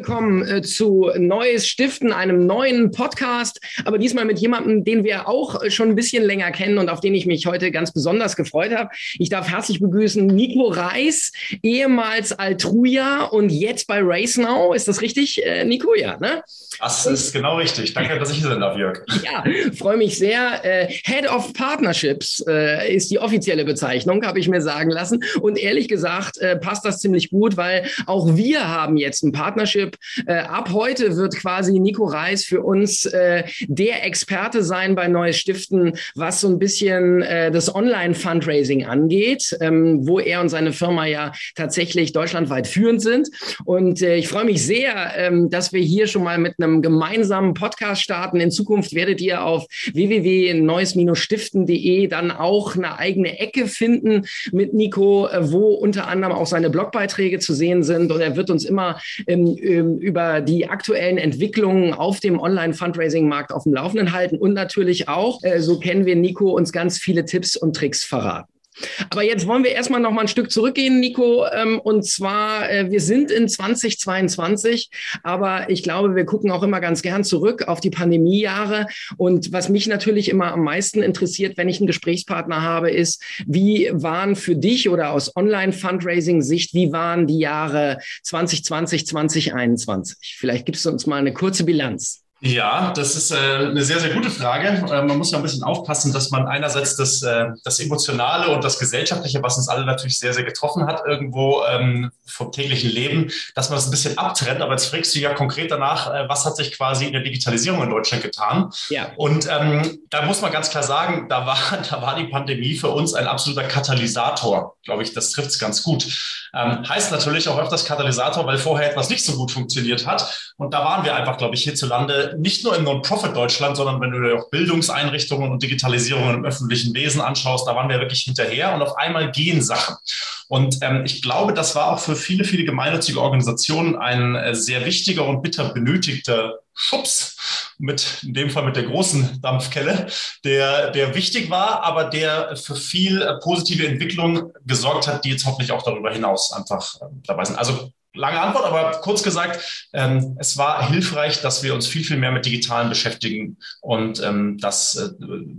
willkommen äh, zu Neues Stiften, einem neuen Podcast, aber diesmal mit jemandem, den wir auch äh, schon ein bisschen länger kennen und auf den ich mich heute ganz besonders gefreut habe. Ich darf herzlich begrüßen Nico Reis, ehemals Altruja und jetzt bei Race Now. Ist das richtig, äh, Nico? Ja, ne? Das ist genau richtig. Danke, dass ich hier sein darf, Jörg. Ja, freue mich sehr. Head of Partnerships ist die offizielle Bezeichnung, habe ich mir sagen lassen. Und ehrlich gesagt passt das ziemlich gut, weil auch wir haben jetzt ein Partnership. Äh, ab heute wird quasi Nico Reis für uns äh, der Experte sein bei Neues Stiften, was so ein bisschen äh, das Online-Fundraising angeht, ähm, wo er und seine Firma ja tatsächlich deutschlandweit führend sind. Und äh, ich freue mich sehr, ähm, dass wir hier schon mal mit einem gemeinsamen Podcast starten. In Zukunft werdet ihr auf www.neues-stiften.de dann auch eine eigene Ecke finden mit Nico, äh, wo unter anderem auch seine Blogbeiträge zu sehen sind. Und er wird uns immer ähm, über die aktuellen Entwicklungen auf dem Online-Fundraising-Markt auf dem Laufenden halten und natürlich auch, äh, so kennen wir Nico, uns ganz viele Tipps und Tricks verraten. Aber jetzt wollen wir erstmal noch mal ein Stück zurückgehen, Nico. Ähm, und zwar, äh, wir sind in 2022, aber ich glaube, wir gucken auch immer ganz gern zurück auf die Pandemiejahre. Und was mich natürlich immer am meisten interessiert, wenn ich einen Gesprächspartner habe, ist, wie waren für dich oder aus Online-Fundraising-Sicht, wie waren die Jahre 2020, 2021? Vielleicht gibst du uns mal eine kurze Bilanz. Ja, das ist äh, eine sehr, sehr gute Frage. Äh, man muss ja ein bisschen aufpassen, dass man einerseits das, äh, das Emotionale und das Gesellschaftliche, was uns alle natürlich sehr, sehr getroffen hat, irgendwo ähm, vom täglichen Leben, dass man das ein bisschen abtrennt. Aber jetzt fragst du ja konkret danach, äh, was hat sich quasi in der Digitalisierung in Deutschland getan? Ja. Und ähm, da muss man ganz klar sagen, da war, da war die Pandemie für uns ein absoluter Katalysator. Glaube ich, das trifft es ganz gut. Ähm, heißt natürlich auch öfters Katalysator, weil vorher etwas nicht so gut funktioniert hat. Und da waren wir einfach, glaube ich, hierzulande nicht nur im Non-Profit-Deutschland, sondern wenn du dir auch Bildungseinrichtungen und Digitalisierung im öffentlichen Wesen anschaust, da waren wir wirklich hinterher und auf einmal gehen Sachen. Und ähm, ich glaube, das war auch für viele, viele gemeinnützige Organisationen ein äh, sehr wichtiger und bitter benötigter Schubs mit, in dem Fall mit der großen Dampfkelle, der, der wichtig war, aber der für viel äh, positive Entwicklung gesorgt hat, die jetzt hoffentlich auch darüber hinaus einfach äh, dabei sind. Also Lange Antwort, aber kurz gesagt, ähm, es war hilfreich, dass wir uns viel, viel mehr mit Digitalen beschäftigen und ähm, das äh,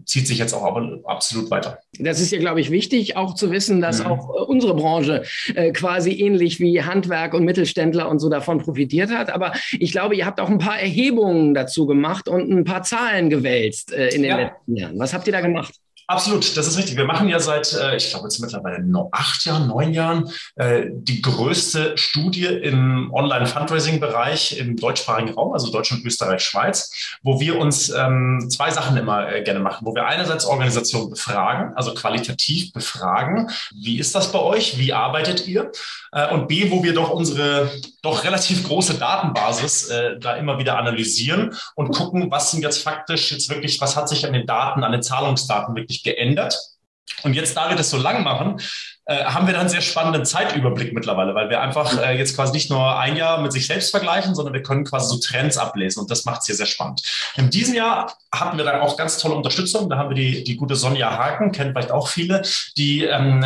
zieht sich jetzt auch absolut weiter. Das ist ja, glaube ich, wichtig, auch zu wissen, dass mhm. auch äh, unsere Branche äh, quasi ähnlich wie Handwerk und Mittelständler und so davon profitiert hat. Aber ich glaube, ihr habt auch ein paar Erhebungen dazu gemacht und ein paar Zahlen gewälzt äh, in den ja. letzten Jahren. Was habt ihr da gemacht? Absolut, das ist richtig. Wir machen ja seit, äh, ich glaube jetzt mittlerweile acht Jahren, neun Jahren, äh, die größte Studie im Online-Fundraising-Bereich im deutschsprachigen Raum, also Deutschland, Österreich, Schweiz, wo wir uns ähm, zwei Sachen immer äh, gerne machen, wo wir einerseits Organisationen befragen, also qualitativ befragen, wie ist das bei euch, wie arbeitet ihr? Und B, wo wir doch unsere doch relativ große Datenbasis da immer wieder analysieren und gucken, was sind jetzt faktisch jetzt wirklich, was hat sich an den Daten, an den Zahlungsdaten wirklich geändert. Und jetzt, da wir das so lang machen, äh, haben wir dann einen sehr spannenden Zeitüberblick mittlerweile, weil wir einfach äh, jetzt quasi nicht nur ein Jahr mit sich selbst vergleichen, sondern wir können quasi so Trends ablesen und das macht es hier sehr spannend. In diesem Jahr hatten wir dann auch ganz tolle Unterstützung. Da haben wir die, die gute Sonja Haken, kennt vielleicht auch viele, die ähm,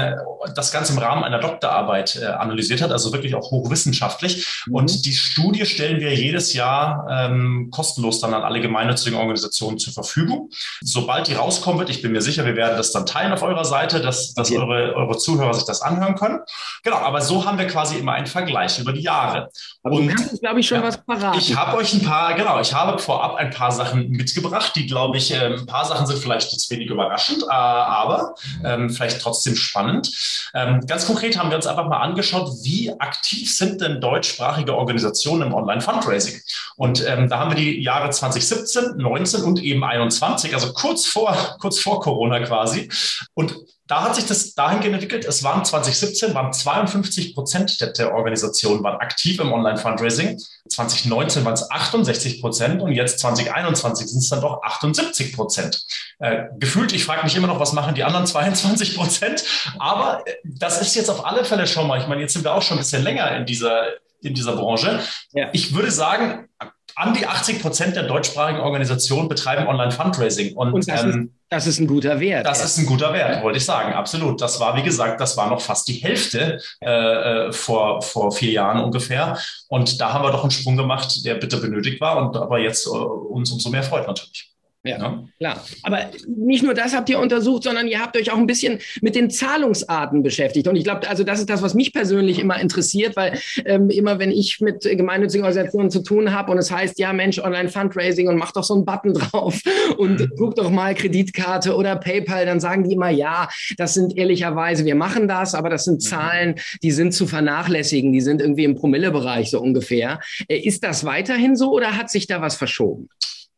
das Ganze im Rahmen einer Doktorarbeit äh, analysiert hat, also wirklich auch hochwissenschaftlich. Mhm. Und die Studie stellen wir jedes Jahr ähm, kostenlos dann an alle gemeinnützigen Organisationen zur Verfügung. Sobald die rauskommen wird, ich bin mir sicher, wir werden das dann teilen auf eurer Seite, dass, dass ja. eure, eure Zuhörer Zuhörer sich das anhören können. Genau, aber so haben wir quasi immer einen Vergleich über die Jahre. Aber und du kannst, glaube ich, schon ja, was parat. Ich habe euch ein paar, genau, ich habe vorab ein paar Sachen mitgebracht, die, glaube ich, äh, ein paar Sachen sind vielleicht jetzt wenig überraschend, äh, aber ähm, vielleicht trotzdem spannend. Ähm, ganz konkret haben wir uns einfach mal angeschaut, wie aktiv sind denn deutschsprachige Organisationen im Online-Fundraising? Und ähm, da haben wir die Jahre 2017, 19 und eben 21, also kurz vor, kurz vor Corona quasi. Und da hat sich das dahingehend entwickelt. Es waren 2017 waren 52 Prozent der, der Organisationen waren aktiv im Online-Fundraising. 2019 waren es 68 Prozent und jetzt 2021 sind es dann doch 78 Prozent. Äh, gefühlt, ich frage mich immer noch, was machen die anderen 22 Prozent? Aber äh, das ist jetzt auf alle Fälle schon mal. Ich meine, jetzt sind wir auch schon ein bisschen länger in dieser in dieser Branche. Ja. Ich würde sagen, an die 80 Prozent der deutschsprachigen Organisationen betreiben Online-Fundraising. Und, Und das, ähm, ist, das, ist, ein guter Wert. Das ist ein guter Wert, wollte ich sagen, absolut. Das war, wie gesagt, das war noch fast die Hälfte äh, äh, vor, vor vier Jahren ungefähr. Und da haben wir doch einen Sprung gemacht, der bitte benötigt war und aber jetzt äh, uns umso mehr freut natürlich. Ja, ja, klar. Aber nicht nur das habt ihr untersucht, sondern ihr habt euch auch ein bisschen mit den Zahlungsarten beschäftigt. Und ich glaube, also das ist das, was mich persönlich immer interessiert, weil ähm, immer, wenn ich mit gemeinnützigen Organisationen zu tun habe und es heißt, ja Mensch, Online-Fundraising und mach doch so einen Button drauf und mhm. guck doch mal Kreditkarte oder PayPal, dann sagen die immer, ja, das sind ehrlicherweise, wir machen das, aber das sind mhm. Zahlen, die sind zu vernachlässigen, die sind irgendwie im Promillebereich so ungefähr. Äh, ist das weiterhin so oder hat sich da was verschoben?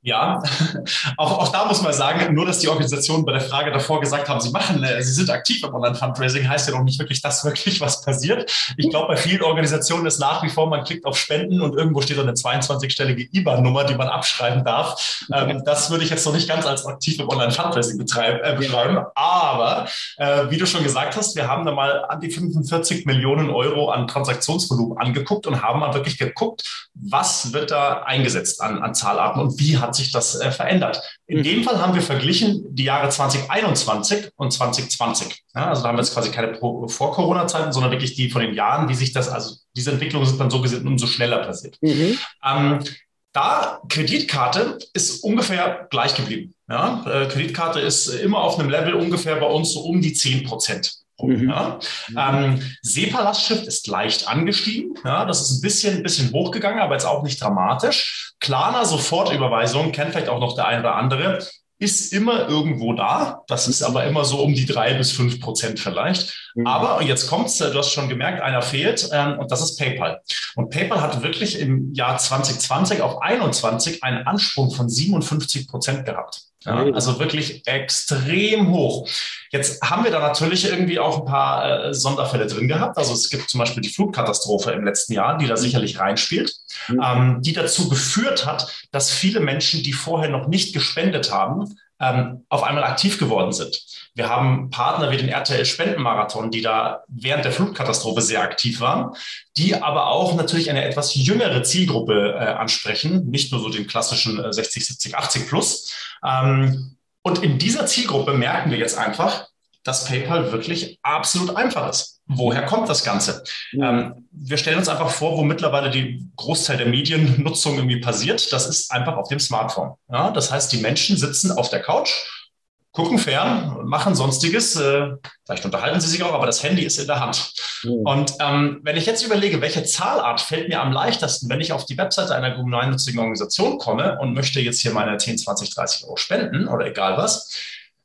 Ja, auch, auch da muss man sagen, nur dass die Organisationen bei der Frage davor gesagt haben, sie machen, äh, sie sind aktiv im Online-Fundraising, heißt ja noch nicht wirklich, dass wirklich was passiert. Ich glaube, bei vielen Organisationen ist nach wie vor, man klickt auf Spenden und irgendwo steht dann eine 22-stellige IBAN-Nummer, die man abschreiben darf. Ähm, das würde ich jetzt noch nicht ganz als aktiv im Online-Fundraising äh, beschreiben. Aber äh, wie du schon gesagt hast, wir haben da mal an die 45 Millionen Euro an Transaktionsvolumen angeguckt und haben mal wirklich geguckt, was wird da eingesetzt an, an Zahlarten und wie hat hat sich das äh, verändert. In mhm. dem Fall haben wir verglichen die Jahre 2021 und 2020. Ja, also da haben wir jetzt quasi keine Vor-Corona-Zeiten, sondern wirklich die von den Jahren, wie sich das, also diese Entwicklungen sind dann so gesehen umso schneller passiert. Mhm. Ähm, da Kreditkarte ist ungefähr gleich geblieben. Ja, äh, Kreditkarte ist immer auf einem Level ungefähr bei uns so um die 10 Prozent. Mhm. Ja. Ähm, SEPA-Lastschrift ist leicht angestiegen. Ja, das ist ein bisschen, ein bisschen hochgegangen, aber jetzt auch nicht dramatisch. Klarna Sofortüberweisung, kennt vielleicht auch noch der eine oder andere, ist immer irgendwo da. Das ist aber immer so um die drei bis fünf Prozent vielleicht. Mhm. Aber jetzt kommt's, du hast schon gemerkt, einer fehlt ähm, und das ist PayPal. Und PayPal hat wirklich im Jahr 2020 auf 21 einen Ansprung von 57 Prozent gehabt. Ja, also wirklich extrem hoch. Jetzt haben wir da natürlich irgendwie auch ein paar äh, Sonderfälle drin gehabt. Also es gibt zum Beispiel die Flutkatastrophe im letzten Jahr, die da sicherlich reinspielt, mhm. ähm, die dazu geführt hat, dass viele Menschen, die vorher noch nicht gespendet haben, ähm, auf einmal aktiv geworden sind. Wir haben Partner wie den RTL Spendenmarathon, die da während der Flutkatastrophe sehr aktiv waren, die aber auch natürlich eine etwas jüngere Zielgruppe äh, ansprechen, nicht nur so den klassischen äh, 60, 70, 80 plus. Ähm, und in dieser Zielgruppe merken wir jetzt einfach, dass PayPal wirklich absolut einfach ist. Woher kommt das Ganze? Ähm, wir stellen uns einfach vor, wo mittlerweile die Großteil der Mediennutzung irgendwie passiert. Das ist einfach auf dem Smartphone. Ja, das heißt, die Menschen sitzen auf der Couch, gucken fern, machen sonstiges. Äh, vielleicht unterhalten sie sich auch, aber das Handy ist in der Hand. Mhm. Und ähm, wenn ich jetzt überlege, welche Zahlart fällt mir am leichtesten, wenn ich auf die Webseite einer gemeinnützigen Organisation komme und möchte jetzt hier meine 10, 20, 30 Euro spenden oder egal was,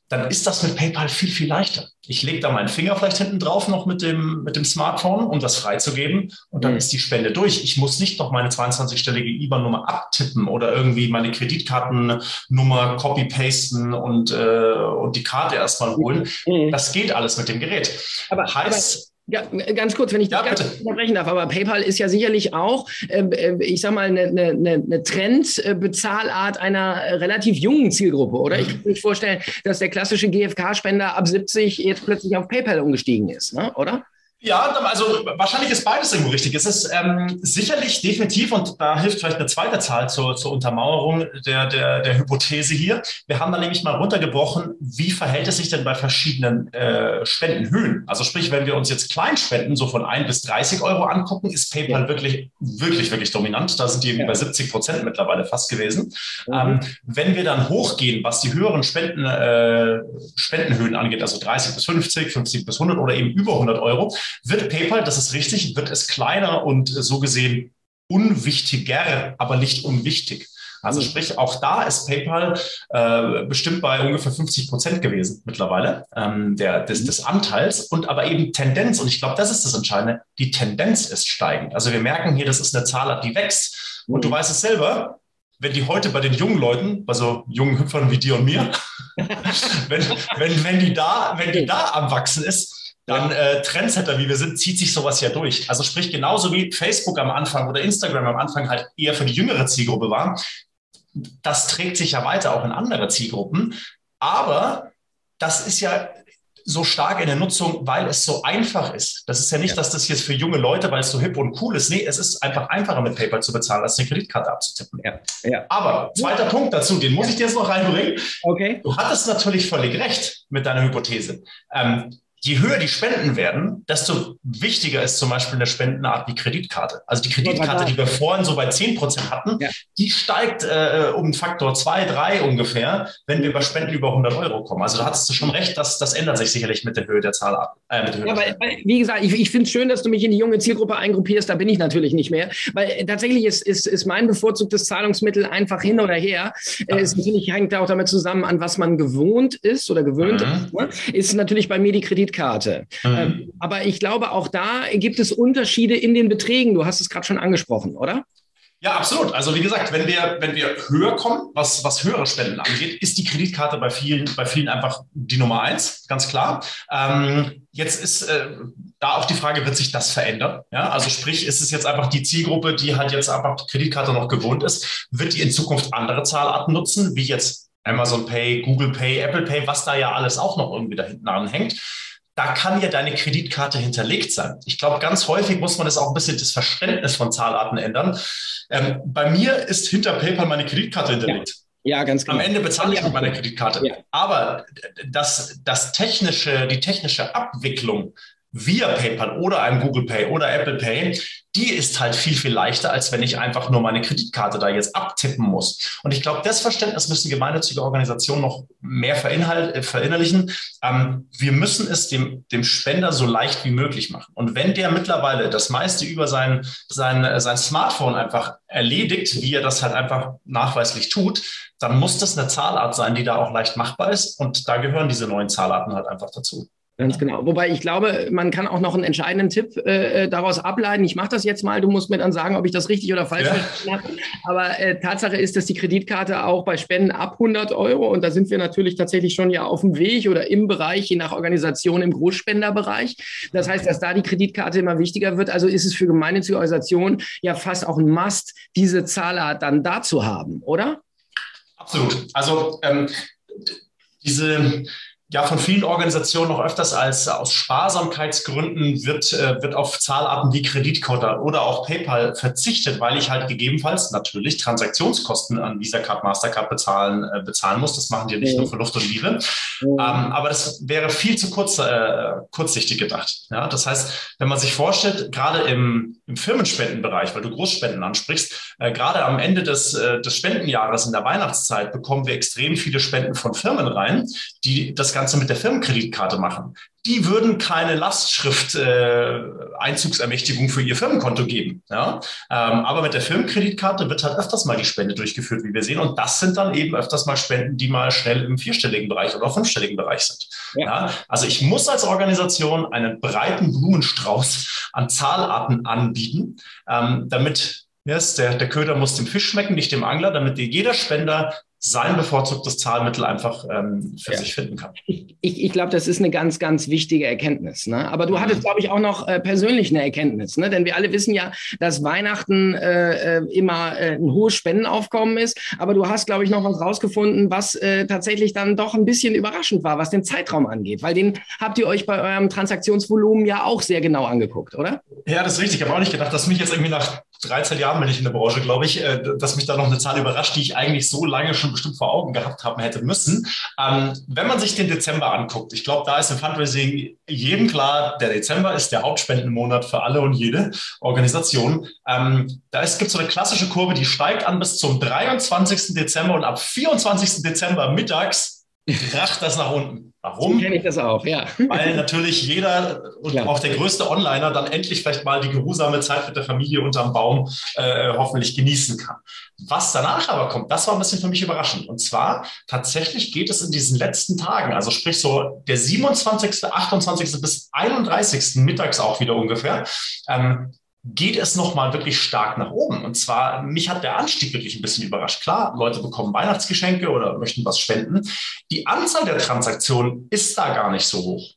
dann ist das mit PayPal viel, viel leichter. Ich lege da meinen Finger vielleicht hinten drauf noch mit dem, mit dem Smartphone, um das freizugeben. Und dann mhm. ist die Spende durch. Ich muss nicht noch meine 22-stellige IBAN-Nummer abtippen oder irgendwie meine Kreditkartennummer copy-pasten und, äh, und die Karte erstmal holen. Mhm. Das geht alles mit dem Gerät. Aber heißt, ja, ganz kurz, wenn ich ja, ganz unterbrechen darf, aber PayPal ist ja sicherlich auch, äh, ich sag mal, eine, eine, eine Trendbezahlart einer relativ jungen Zielgruppe, oder? Ich kann mir vorstellen, dass der klassische GFK-Spender ab 70 jetzt plötzlich auf PayPal umgestiegen ist, ne? oder? Ja, also wahrscheinlich ist beides irgendwo richtig. Es ist ähm, sicherlich definitiv, und da hilft vielleicht eine zweite Zahl zur, zur Untermauerung der, der, der Hypothese hier. Wir haben da nämlich mal runtergebrochen, wie verhält es sich denn bei verschiedenen äh, Spendenhöhen? Also sprich, wenn wir uns jetzt Kleinspenden so von ein bis 30 Euro angucken, ist PayPal ja. wirklich, wirklich, wirklich dominant. Da sind die ja. bei 70 Prozent mittlerweile fast gewesen. Mhm. Ähm, wenn wir dann hochgehen, was die höheren Spenden, äh, Spendenhöhen angeht, also 30 bis 50, 50 bis 100 oder eben über 100 Euro, wird PayPal, das ist richtig, wird es kleiner und so gesehen unwichtiger, aber nicht unwichtig. Also mhm. sprich, auch da ist PayPal äh, bestimmt bei ungefähr 50 Prozent gewesen mittlerweile ähm, der, des, mhm. des Anteils und aber eben Tendenz. Und ich glaube, das ist das Entscheidende. Die Tendenz ist steigend. Also wir merken hier, das ist eine Zahl, die wächst. Und du mhm. weißt es selber, wenn die heute bei den jungen Leuten, also jungen Hüpfern wie dir und mir, wenn, wenn, wenn, die da, wenn die da am Wachsen ist, dann äh, Trendsetter, wie wir sind, zieht sich sowas ja durch. Also sprich, genauso wie Facebook am Anfang oder Instagram am Anfang halt eher für die jüngere Zielgruppe war, das trägt sich ja weiter auch in andere Zielgruppen. Aber das ist ja so stark in der Nutzung, weil es so einfach ist. Das ist ja nicht, ja. dass das jetzt für junge Leute, weil es so hip und cool ist. Nee, es ist einfach einfacher mit PayPal zu bezahlen, als eine Kreditkarte abzutippen. Ja. Ja. Aber zweiter Punkt dazu, den muss ich dir jetzt noch reinbringen. Okay. Du hattest natürlich völlig recht mit deiner Hypothese. Ähm, je höher die Spenden werden, desto wichtiger ist zum Beispiel eine Spendenart wie Kreditkarte. Also die Kreditkarte, die wir vorhin so bei 10 Prozent hatten, ja. die steigt äh, um Faktor 2, 3 ungefähr, wenn wir bei Spenden über 100 Euro kommen. Also da hattest du schon recht, dass das ändert sich sicherlich mit der Höhe der Zahl ab. Äh, ja, weil, wie gesagt, ich, ich finde es schön, dass du mich in die junge Zielgruppe eingruppierst. Da bin ich natürlich nicht mehr, weil äh, tatsächlich ist, ist, ist mein bevorzugtes Zahlungsmittel einfach hin oder her. Äh, es natürlich hängt auch damit zusammen, an was man gewohnt ist oder gewöhnt mhm. ist. Ist natürlich bei mir die Kreditkarte Kreditkarte. Mhm. Ähm, aber ich glaube, auch da gibt es Unterschiede in den Beträgen. Du hast es gerade schon angesprochen, oder? Ja, absolut. Also wie gesagt, wenn wir, wenn wir höher kommen, was, was höhere Spenden angeht, ist die Kreditkarte bei vielen, bei vielen einfach die Nummer eins, ganz klar. Ähm, jetzt ist äh, da auch die Frage, wird sich das verändern? Ja, also sprich, ist es jetzt einfach die Zielgruppe, die halt jetzt einfach die Kreditkarte noch gewohnt ist, wird die in Zukunft andere Zahlarten nutzen, wie jetzt Amazon Pay, Google Pay, Apple Pay, was da ja alles auch noch irgendwie da hinten anhängt da kann ja deine Kreditkarte hinterlegt sein. Ich glaube, ganz häufig muss man das auch ein bisschen das Verständnis von Zahlarten ändern. Ähm, bei mir ist hinter PayPal meine Kreditkarte hinterlegt. Ja. ja ganz genau. Am Ende bezahle ich mit meiner Kreditkarte. Ja. Aber das, das technische, die technische Abwicklung via PayPal oder einem Google Pay oder Apple Pay, die ist halt viel, viel leichter, als wenn ich einfach nur meine Kreditkarte da jetzt abtippen muss. Und ich glaube, das Verständnis müssen gemeinnützige Organisationen noch mehr äh, verinnerlichen. Ähm, wir müssen es dem, dem Spender so leicht wie möglich machen. Und wenn der mittlerweile das meiste über sein, sein, äh, sein Smartphone einfach erledigt, wie er das halt einfach nachweislich tut, dann muss das eine Zahlart sein, die da auch leicht machbar ist. Und da gehören diese neuen Zahlarten halt einfach dazu. Ganz genau. Wobei ich glaube, man kann auch noch einen entscheidenden Tipp äh, äh daraus ableiten. Ich mache das jetzt mal. Du musst mir dann sagen, ob ich das richtig oder falsch ja. verstanden habe. Aber äh, Tatsache ist, dass die Kreditkarte auch bei Spenden ab 100 Euro und da sind wir natürlich tatsächlich schon ja auf dem Weg oder im Bereich, je nach Organisation im Großspenderbereich. Das heißt, dass da die Kreditkarte immer wichtiger wird. Also ist es für gemeinnützige Organisationen ja fast auch ein Must, diese Zahlart dann da zu haben, oder? Absolut. Also ähm, diese ja von vielen Organisationen noch öfters als aus Sparsamkeitsgründen wird, äh, wird auf Zahlarten wie Kreditkarte oder auch PayPal verzichtet, weil ich halt gegebenenfalls natürlich Transaktionskosten an Visa Card, Mastercard bezahlen, äh, bezahlen muss. Das machen die nicht nur für Luft und Liebe. Ähm, aber das wäre viel zu kurz, äh, kurzsichtig gedacht. Ja, das heißt, wenn man sich vorstellt, gerade im, im Firmenspendenbereich, weil du Großspenden ansprichst, äh, gerade am Ende des, äh, des Spendenjahres in der Weihnachtszeit bekommen wir extrem viele Spenden von Firmen rein, die das Ganze Ganze mit der Firmenkreditkarte machen. Die würden keine Lastschrift äh, Einzugsermächtigung für ihr Firmenkonto geben. Ja? Ähm, aber mit der Firmenkreditkarte wird halt öfters mal die Spende durchgeführt, wie wir sehen. Und das sind dann eben öfters mal Spenden, die mal schnell im vierstelligen Bereich oder fünfstelligen Bereich sind. Ja. ja? Also ich muss als Organisation einen breiten Blumenstrauß an Zahlarten anbieten, ähm, damit Yes, der, der Köder muss dem Fisch schmecken, nicht dem Angler, damit jeder Spender sein bevorzugtes Zahlmittel einfach ähm, für ja. sich finden kann. Ich, ich, ich glaube, das ist eine ganz, ganz wichtige Erkenntnis. Ne? Aber du mhm. hattest, glaube ich, auch noch äh, persönlich eine Erkenntnis, ne? denn wir alle wissen ja, dass Weihnachten äh, äh, immer äh, ein hohes Spendenaufkommen ist. Aber du hast, glaube ich, noch was rausgefunden, was äh, tatsächlich dann doch ein bisschen überraschend war, was den Zeitraum angeht, weil den habt ihr euch bei eurem Transaktionsvolumen ja auch sehr genau angeguckt, oder? Ja, das ist richtig. Ich habe auch nicht gedacht, dass mich jetzt irgendwie nach 13 Jahren bin ich in der Branche, glaube ich, äh, dass mich da noch eine Zahl überrascht, die ich eigentlich so lange schon bestimmt vor Augen gehabt haben hätte müssen. Ähm, wenn man sich den Dezember anguckt, ich glaube, da ist im Fundraising jedem klar, der Dezember ist der Hauptspendenmonat für alle und jede Organisation. Ähm, da gibt es so eine klassische Kurve, die steigt an bis zum 23. Dezember und ab 24. Dezember mittags kracht das nach unten. Warum? kenne ich das auch, ja. Weil natürlich jeder und ja. auch der größte Onliner dann endlich vielleicht mal die geruhsame Zeit mit der Familie unterm Baum äh, hoffentlich genießen kann. Was danach aber kommt, das war ein bisschen für mich überraschend. Und zwar tatsächlich geht es in diesen letzten Tagen, also sprich so der 27., 28. bis 31. mittags auch wieder ungefähr, ähm, geht es nochmal wirklich stark nach oben. Und zwar, mich hat der Anstieg wirklich ein bisschen überrascht. Klar, Leute bekommen Weihnachtsgeschenke oder möchten was spenden. Die Anzahl der Transaktionen ist da gar nicht so hoch.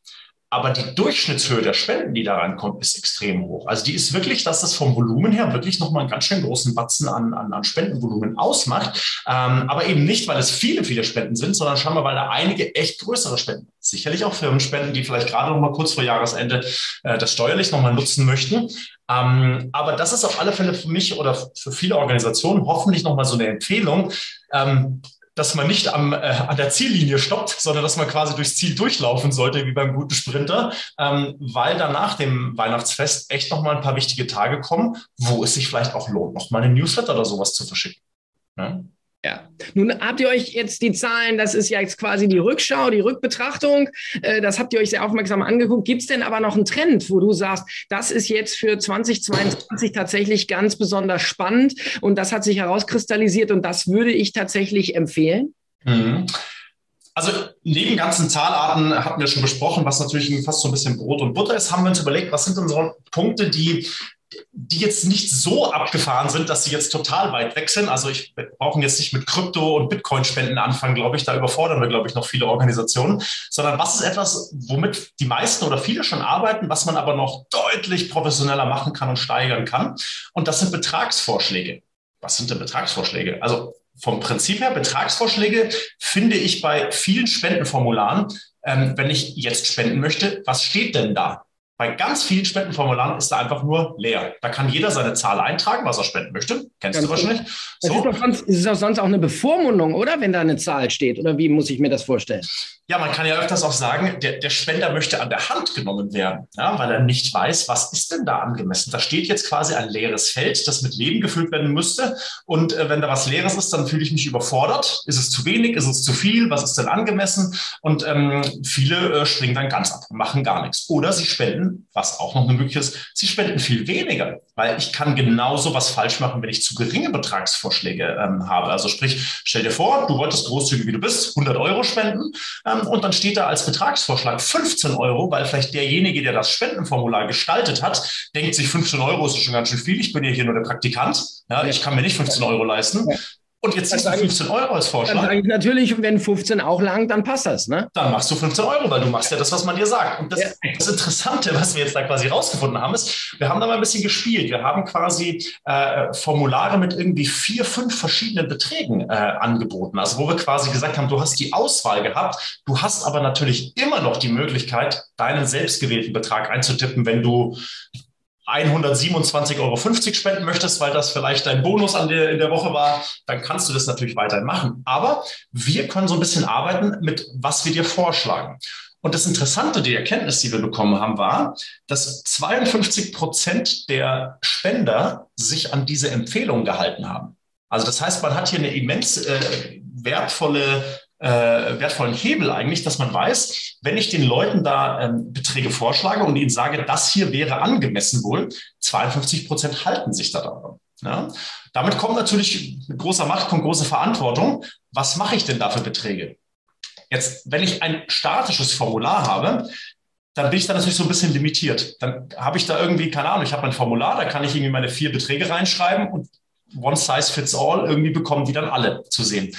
Aber die Durchschnittshöhe der Spenden, die da reinkommt, ist extrem hoch. Also die ist wirklich, dass das vom Volumen her wirklich nochmal einen ganz schön großen Batzen an, an, an Spendenvolumen ausmacht. Ähm, aber eben nicht, weil es viele, viele Spenden sind, sondern scheinbar, weil da einige echt größere Spenden, sicherlich auch Firmenspenden, die vielleicht gerade nochmal kurz vor Jahresende äh, das steuerlich nochmal nutzen möchten. Ähm, aber das ist auf alle Fälle für mich oder für viele Organisationen hoffentlich nochmal so eine Empfehlung. Ähm, dass man nicht am, äh, an der Ziellinie stoppt, sondern dass man quasi durchs Ziel durchlaufen sollte, wie beim guten Sprinter, ähm, weil dann nach dem Weihnachtsfest echt nochmal ein paar wichtige Tage kommen, wo es sich vielleicht auch lohnt, nochmal eine Newsletter oder sowas zu verschicken. Ne? Ja. Nun habt ihr euch jetzt die Zahlen, das ist ja jetzt quasi die Rückschau, die Rückbetrachtung, äh, das habt ihr euch sehr aufmerksam angeguckt. Gibt es denn aber noch einen Trend, wo du sagst, das ist jetzt für 2022 tatsächlich ganz besonders spannend und das hat sich herauskristallisiert und das würde ich tatsächlich empfehlen? Mhm. Also neben ganzen Zahlarten hatten wir schon besprochen, was natürlich fast so ein bisschen Brot und Butter ist, haben wir uns überlegt, was sind denn so Punkte, die die jetzt nicht so abgefahren sind, dass sie jetzt total weit weg sind. Also ich brauchen jetzt nicht mit Krypto- und Bitcoin-Spenden anfangen, glaube ich. Da überfordern wir, glaube ich, noch viele Organisationen. Sondern was ist etwas, womit die meisten oder viele schon arbeiten, was man aber noch deutlich professioneller machen kann und steigern kann. Und das sind Betragsvorschläge. Was sind denn Betragsvorschläge? Also vom Prinzip her, Betragsvorschläge finde ich bei vielen Spendenformularen, ähm, wenn ich jetzt spenden möchte, was steht denn da? Bei ganz vielen Spendenformularen ist da einfach nur leer. Da kann jeder seine Zahl eintragen, was er spenden möchte. Kennst ganz du wahrscheinlich. Das so. ist, doch sonst, ist doch sonst auch eine Bevormundung, oder? Wenn da eine Zahl steht. Oder wie muss ich mir das vorstellen? Ja, man kann ja öfters auch sagen, der, der Spender möchte an der Hand genommen werden, ja, weil er nicht weiß, was ist denn da angemessen. Da steht jetzt quasi ein leeres Feld, das mit Leben gefüllt werden müsste. Und äh, wenn da was Leeres ist, dann fühle ich mich überfordert. Ist es zu wenig? Ist es zu viel? Was ist denn angemessen? Und ähm, viele äh, springen dann ganz ab, machen gar nichts. Oder sie spenden, was auch noch eine Möglichkeit ist, sie spenden viel weniger, weil ich kann genauso was falsch machen, wenn ich zu geringe Betragsvorschläge ähm, habe. Also sprich, stell dir vor, du wolltest großzügig, wie du bist, 100 Euro spenden. Ähm, und dann steht da als Betragsvorschlag 15 Euro, weil vielleicht derjenige, der das Spendenformular gestaltet hat, denkt sich 15 Euro ist schon ganz schön viel. Ich bin ja hier nur der Praktikant. Ja, ich kann mir nicht 15 Euro leisten. Und jetzt siehst du 15 Euro als Vorschlag. Dann sage ich natürlich, wenn 15 auch lang, dann passt das. Ne? Dann machst du 15 Euro, weil du machst ja das, was man dir sagt. Und das, ja. das Interessante, was wir jetzt da quasi rausgefunden haben, ist, wir haben da mal ein bisschen gespielt. Wir haben quasi äh, Formulare mit irgendwie vier, fünf verschiedenen Beträgen äh, angeboten. Also wo wir quasi gesagt haben, du hast die Auswahl gehabt, du hast aber natürlich immer noch die Möglichkeit, deinen selbstgewählten Betrag einzutippen, wenn du 127,50 Euro spenden möchtest, weil das vielleicht dein Bonus an der, in der Woche war, dann kannst du das natürlich weiterhin machen. Aber wir können so ein bisschen arbeiten mit, was wir dir vorschlagen. Und das Interessante, die Erkenntnis, die wir bekommen haben, war, dass 52 Prozent der Spender sich an diese Empfehlung gehalten haben. Also das heißt, man hat hier eine immens äh, wertvolle äh, wertvollen Hebel eigentlich, dass man weiß, wenn ich den Leuten da ähm, Beträge vorschlage und ihnen sage, das hier wäre angemessen wohl, 52 Prozent halten sich da daran. Ja? Damit kommt natürlich mit großer Macht kommt große Verantwortung. Was mache ich denn da für Beträge? Jetzt, wenn ich ein statisches Formular habe, dann bin ich da natürlich so ein bisschen limitiert. Dann habe ich da irgendwie, keine Ahnung, ich habe ein Formular, da kann ich irgendwie meine vier Beträge reinschreiben und One Size Fits All, irgendwie bekommen die dann alle zu sehen.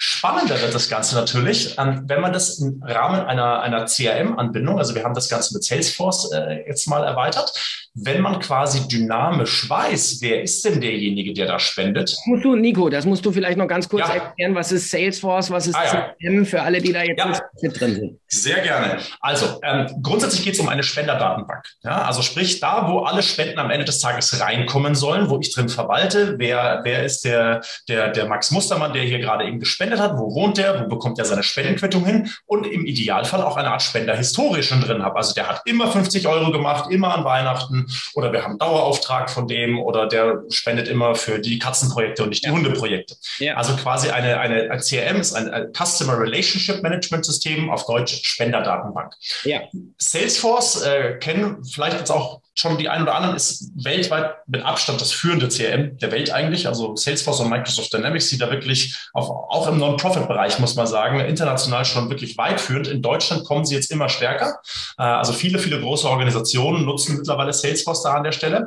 Spannender wird das Ganze natürlich, ähm, wenn man das im Rahmen einer, einer CRM-Anbindung, also wir haben das Ganze mit Salesforce äh, jetzt mal erweitert, wenn man quasi dynamisch weiß, wer ist denn derjenige, der da spendet. Das musst du, Nico, das musst du vielleicht noch ganz kurz ja. erklären. Was ist Salesforce, was ist ah, CRM für alle, die da jetzt ja. mit drin sind? Sehr gerne. Also ähm, grundsätzlich geht es um eine Spenderdatenbank. Ja, also sprich, da, wo alle Spenden am Ende des Tages reinkommen sollen, wo ich drin verwalte, wer, wer ist der, der, der Max Mustermann, der hier gerade eben gespendet hat, wo wohnt der, wo bekommt er seine Spendenquittung hin und im Idealfall auch eine Art Spenderhistorie schon drin habe. Also der hat immer 50 Euro gemacht, immer an Weihnachten oder wir haben einen Dauerauftrag von dem oder der spendet immer für die Katzenprojekte und nicht die ja. Hundeprojekte. Ja. Also quasi eine, eine, ein CRM ist ein, ein Customer Relationship Management System, auf Deutsch Spenderdatenbank. Ja. Salesforce äh, kennen vielleicht jetzt auch schon die ein oder anderen, ist weltweit mit Abstand das führende CRM der Welt eigentlich. Also Salesforce und Microsoft Dynamics, die da wirklich auf, auch im Non-Profit-Bereich, muss man sagen, international schon wirklich weit führend. In Deutschland kommen sie jetzt immer stärker. Äh, also viele, viele große Organisationen nutzen mittlerweile Salesforce da an der Stelle.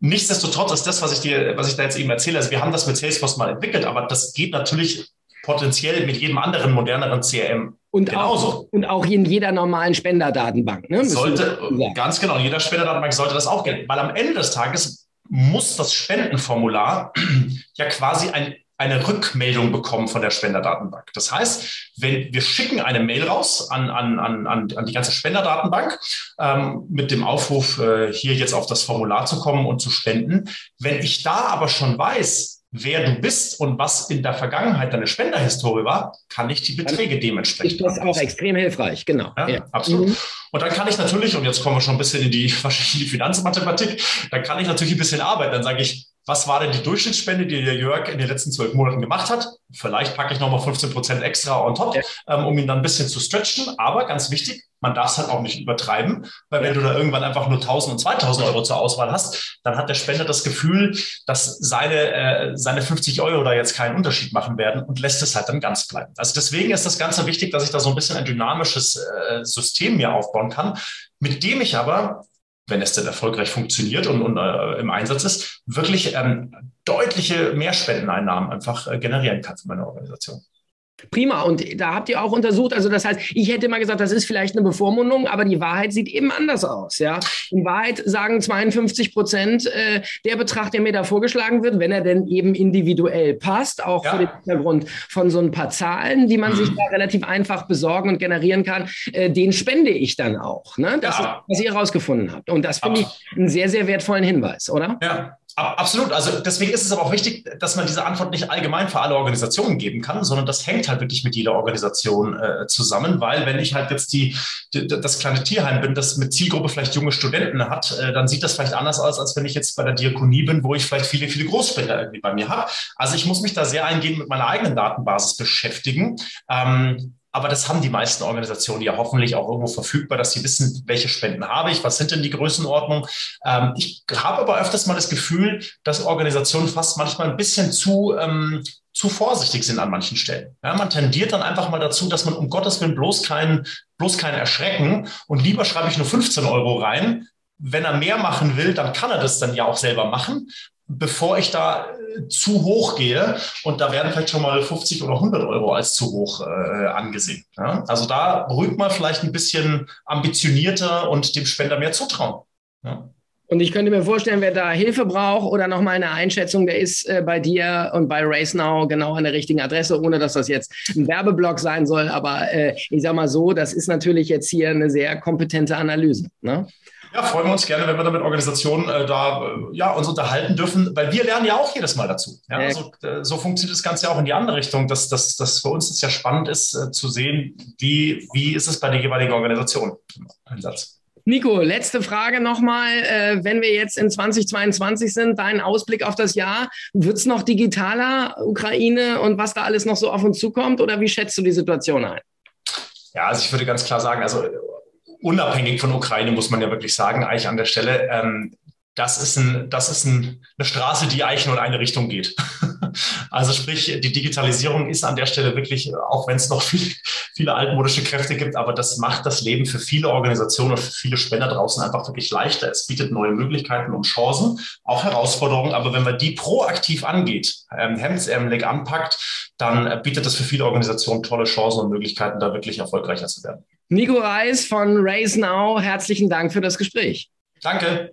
Nichtsdestotrotz ist das, was ich dir, was ich da jetzt eben erzähle, also wir haben das mit Salesforce mal entwickelt, aber das geht natürlich potenziell mit jedem anderen moderneren CRM Und Genauso. auch, und auch in jeder normalen Spenderdatenbank. Ne? Sollte, ganz genau, in jeder Spenderdatenbank sollte das auch gelten. Weil am Ende des Tages muss das Spendenformular ja quasi ein, eine Rückmeldung bekommen von der Spenderdatenbank. Das heißt, wenn wir schicken eine Mail raus an, an, an, an die ganze Spenderdatenbank ähm, mit dem Aufruf, äh, hier jetzt auf das Formular zu kommen und zu spenden. Wenn ich da aber schon weiß, wer du bist und was in der Vergangenheit deine Spenderhistorie war, kann ich die Beträge dementsprechend. Das ist auch extrem hilfreich, genau. Ja, ja. Absolut. Mhm. Und dann kann ich natürlich, und jetzt kommen wir schon ein bisschen in die, in die Finanzmathematik, dann kann ich natürlich ein bisschen arbeiten. Dann sage ich, was war denn die Durchschnittsspende, die der Jörg in den letzten zwölf Monaten gemacht hat? Vielleicht packe ich nochmal 15 Prozent extra on top, ähm, um ihn dann ein bisschen zu stretchen. Aber ganz wichtig, man darf es halt auch nicht übertreiben, weil wenn du da irgendwann einfach nur 1000 und 2000 Euro zur Auswahl hast, dann hat der Spender das Gefühl, dass seine, äh, seine 50 Euro da jetzt keinen Unterschied machen werden und lässt es halt dann ganz bleiben. Also deswegen ist das Ganze wichtig, dass ich da so ein bisschen ein dynamisches äh, System mir aufbauen kann, mit dem ich aber wenn es denn erfolgreich funktioniert und, und äh, im Einsatz ist, wirklich ähm, deutliche Mehrspendeneinnahmen einfach äh, generieren kann für meine Organisation. Prima. Und da habt ihr auch untersucht, also das heißt, ich hätte mal gesagt, das ist vielleicht eine Bevormundung, aber die Wahrheit sieht eben anders aus. Ja? In Wahrheit sagen 52 Prozent äh, der Betrag, der mir da vorgeschlagen wird, wenn er denn eben individuell passt, auch ja. vor dem Hintergrund von so ein paar Zahlen, die man mhm. sich da relativ einfach besorgen und generieren kann, äh, den spende ich dann auch. Ne? Das ja. ist, was ihr herausgefunden habt. Und das finde ich einen sehr, sehr wertvollen Hinweis, oder? Ja, Absolut. Also deswegen ist es aber auch wichtig, dass man diese Antwort nicht allgemein für alle Organisationen geben kann, sondern das hängt halt wirklich mit jeder Organisation äh, zusammen, weil wenn ich halt jetzt die, die, das kleine Tierheim bin, das mit Zielgruppe vielleicht junge Studenten hat, äh, dann sieht das vielleicht anders aus, als wenn ich jetzt bei der Diakonie bin, wo ich vielleicht viele, viele Großspender irgendwie bei mir habe. Also ich muss mich da sehr eingehend mit meiner eigenen Datenbasis beschäftigen. Ähm, aber das haben die meisten Organisationen ja hoffentlich auch irgendwo verfügbar, dass sie wissen, welche Spenden habe ich, was sind denn die Größenordnungen. Ähm, ich habe aber öfters mal das Gefühl, dass Organisationen fast manchmal ein bisschen zu, ähm, zu vorsichtig sind an manchen Stellen. Ja, man tendiert dann einfach mal dazu, dass man um Gottes Willen bloß keinen bloß keinen erschrecken und lieber schreibe ich nur 15 Euro rein, wenn er mehr machen will, dann kann er das dann ja auch selber machen bevor ich da äh, zu hoch gehe. Und da werden vielleicht schon mal 50 oder 100 Euro als zu hoch äh, angesehen. Ja? Also da ruhig mal vielleicht ein bisschen ambitionierter und dem Spender mehr zutrauen. Ja? Und ich könnte mir vorstellen, wer da Hilfe braucht oder nochmal eine Einschätzung, der ist äh, bei dir und bei RaceNow genau an der richtigen Adresse, ohne dass das jetzt ein Werbeblock sein soll. Aber äh, ich sage mal so, das ist natürlich jetzt hier eine sehr kompetente Analyse. Ne? Ja, freuen wir uns gerne, wenn wir da mit Organisationen äh, da äh, ja, uns unterhalten dürfen, weil wir lernen ja auch jedes Mal dazu. Ja, also, äh, so funktioniert das Ganze ja auch in die andere Richtung, dass, dass, dass für uns es ja spannend ist, äh, zu sehen, wie, wie ist es bei der jeweiligen Organisation im Einsatz. Nico, letzte Frage nochmal. Äh, wenn wir jetzt in 2022 sind, dein Ausblick auf das Jahr, wird es noch digitaler, Ukraine und was da alles noch so auf uns zukommt? Oder wie schätzt du die Situation ein? Ja, also ich würde ganz klar sagen, also unabhängig von Ukraine, muss man ja wirklich sagen, eigentlich an der Stelle, ähm, das ist, ein, das ist ein, eine Straße, die eigentlich nur in eine Richtung geht. also sprich, die Digitalisierung ist an der Stelle wirklich, auch wenn es noch viel, viele altmodische Kräfte gibt, aber das macht das Leben für viele Organisationen und für viele Spender draußen einfach wirklich leichter. Es bietet neue Möglichkeiten und Chancen, auch Herausforderungen. Aber wenn man die proaktiv angeht, ähm, hemdsärmelig anpackt, dann bietet das für viele Organisationen tolle Chancen und Möglichkeiten, da wirklich erfolgreicher zu werden. Nico Reis von Raise Now, herzlichen Dank für das Gespräch. Danke.